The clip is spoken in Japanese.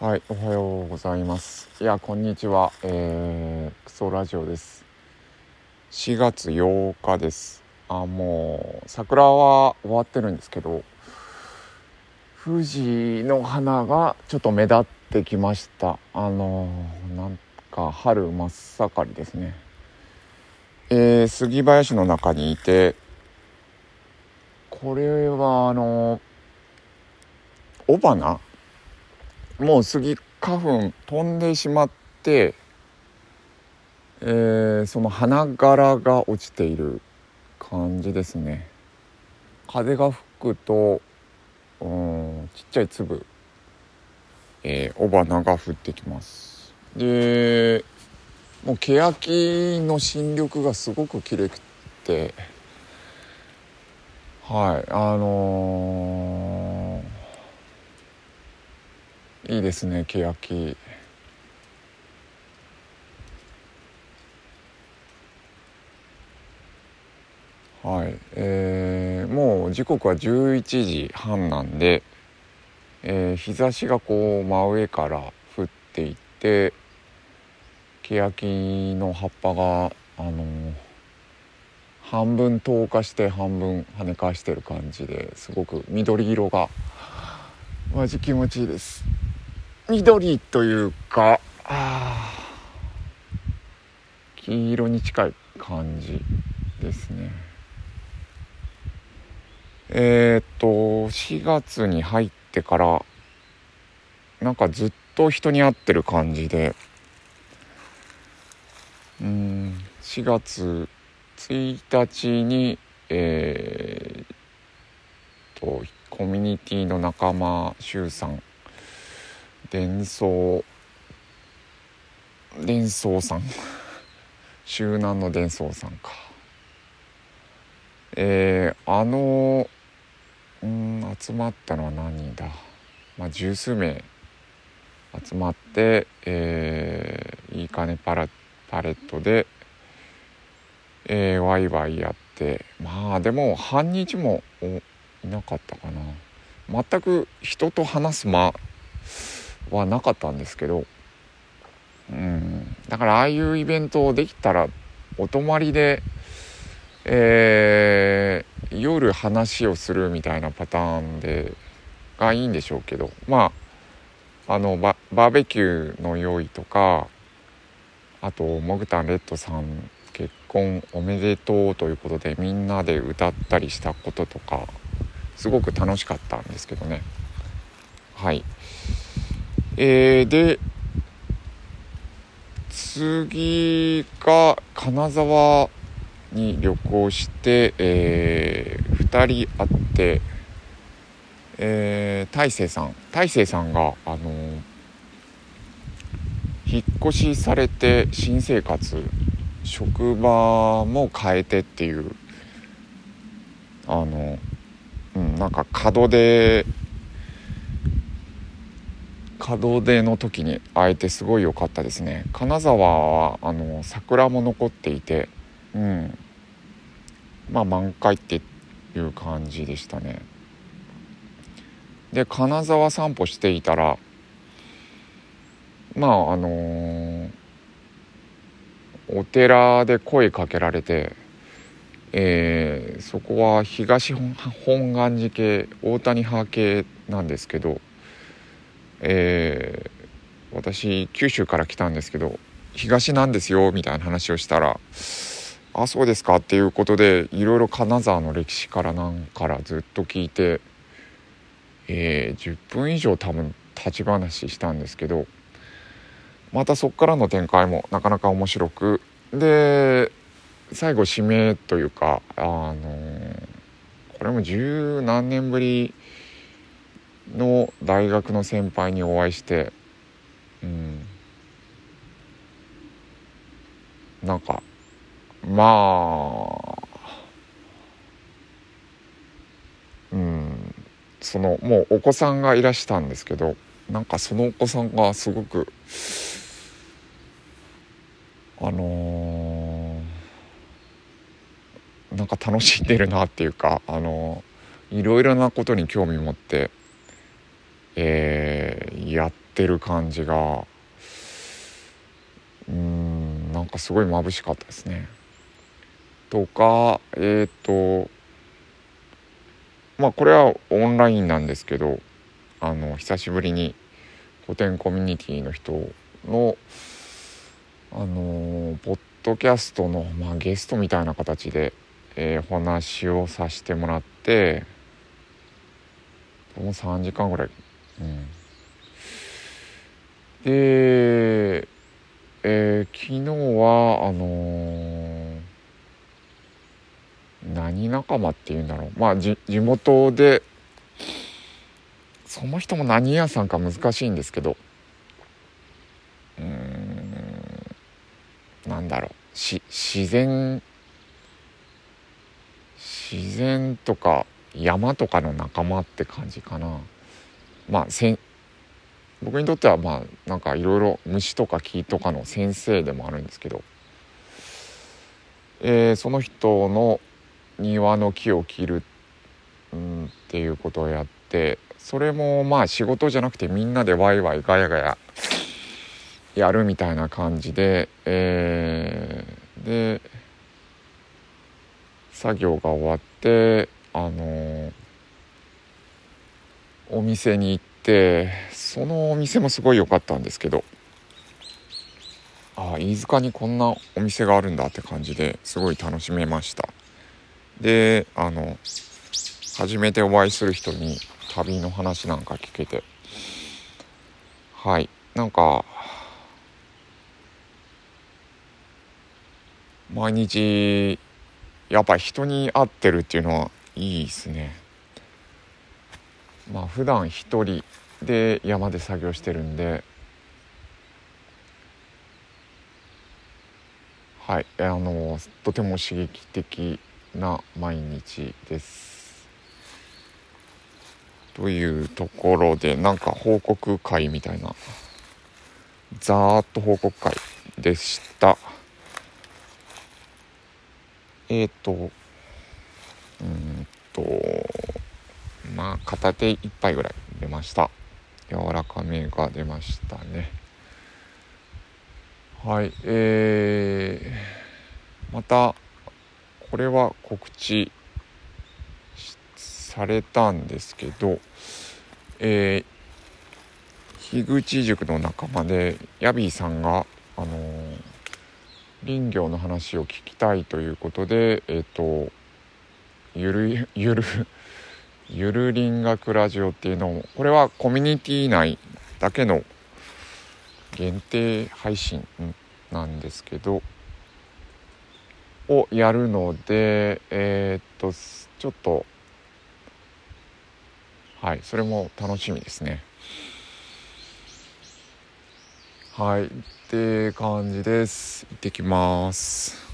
はい、おはようございます。いや、こんにちは。えー、クソラジオです。4月8日です。あ、もう桜は終わってるんですけど、富士の花がちょっと目立ってきました。あのーなんか春真っ盛りですね。えー、杉林の中にいて、これはあのー雄花もうスギ花粉飛んでしまって、えーその花柄が落ちている感じですね。風が吹くとうんちっちゃい粒、えー、雄花が降ってきます。でもう欅の新緑がすごく綺麗くてはいあのーいいですね欅はい。えーもう時刻は11時半なんで、えー日差しがこう真上から降っていって欅の葉っぱがあのー半分透過して半分跳ね返してる感じですごく緑色がマジ気持ちいいです。緑というか黄色に近い感じですね。えーっと4月に入ってからなんかずっと人に会ってる感じでうん4月1日にえー、とコミュニティの仲間周さん伝送伝送さん。周南の伝送さんか。えー、あのうん集まったのは何だ？まあ十数名集まって、えーいいかねパラパレットで、えーワイワイやって。まあでも半日もいなかったかな。全く人と話す間はなかったんですけどうん。だからああいうイベントをできたらお泊まりで、えー夜話をするみたいなパターンでがいいんでしょうけどまああのババーベキューの用意とかあとモグタンレッドさん結婚おめでとうということでみんなで歌ったりしたこととかすごく楽しかったんですけどね。はい。えー、で次が金沢に旅行して、え2人会って、えー、大勢さん。大勢さんがあの引っ越しされて新生活職場も変えてっていうあの、うん、なんか門出門出の時に会えてすごい良かったですね。金沢はあの桜も残っていてうん。まあ満開っていう感じでしたね。で金沢散歩していたらまああのーお寺で声かけられて、えーそこは東本願寺系大谷派系なんですけど、えー私九州から来たんですけど東なんですよみたいな話をしたら「あそうですか」っていうことでいろいろ金沢の歴史からなんからずっと聞いて、えー10分以上多分立ち話したんですけどまたそこからの展開もなかなか面白くで最後締めというかあのーこれも十何年ぶりの大学の先輩にお会いしてうん。なんかまあうん。そのもうお子さんがいらしたんですけどなんかそのお子さんがすごくあのーなんか楽しんでるなっていうかあのーいろいろなことに興味持って、えーやってる感じがうんなんかすごい眩しかったですね。とかえっ、ー、とまあこれはオンラインなんですけどあの久しぶりに古典コミュニティの人のあのポッドキャストの、まあ、ゲストみたいな形で、えー、お話をさせてもらってもう3時間ぐらい、うん、で、えー、昨日はあのー、何仲間っていうんだろう。まあ地元でその人も何屋さんか難しいんですけど。うんなんだろう。し自然自然とか山とかの仲間って感じかな。まあせん僕にとってはまあなんかいろいろ虫とか木とかの先生でもあるんですけど、えー、その人の庭の木を切る、うん、っていうことをやってそれもまあ仕事じゃなくてみんなでワイワイガヤガヤやるみたいな感じで、えー、で作業が終わってあのー、お店に行ってそのお店もすごい良かったんですけどああ飯塚にこんなお店があるんだって感じですごい楽しめました。であの初めてお会いする人に旅の話なんか聞けて。はい。なんか毎日やっぱ人に会ってるっていうのはいいですね。まあ普段一人で山で作業してるんで。はいあのとても刺激的な毎日です。というところでなんか報告会みたいな。ざーっと報告会でした。えっ、ー、とうんと。まあ片手一杯ぐらい出ました。柔らかめが出ましたね。はいえー、またこれは告知されたんですけどえー、樋口塾の仲間でヤビーさんがあのー、林業の話を聞きたいということでえっ、ー、とゆるゆるゆる林学ラジオっていうのをこれはコミュニティ内だけの限定配信なんですけどをやるのでえー、っとちょっとはいそれも楽しみですね。はいって感じです。行ってきます。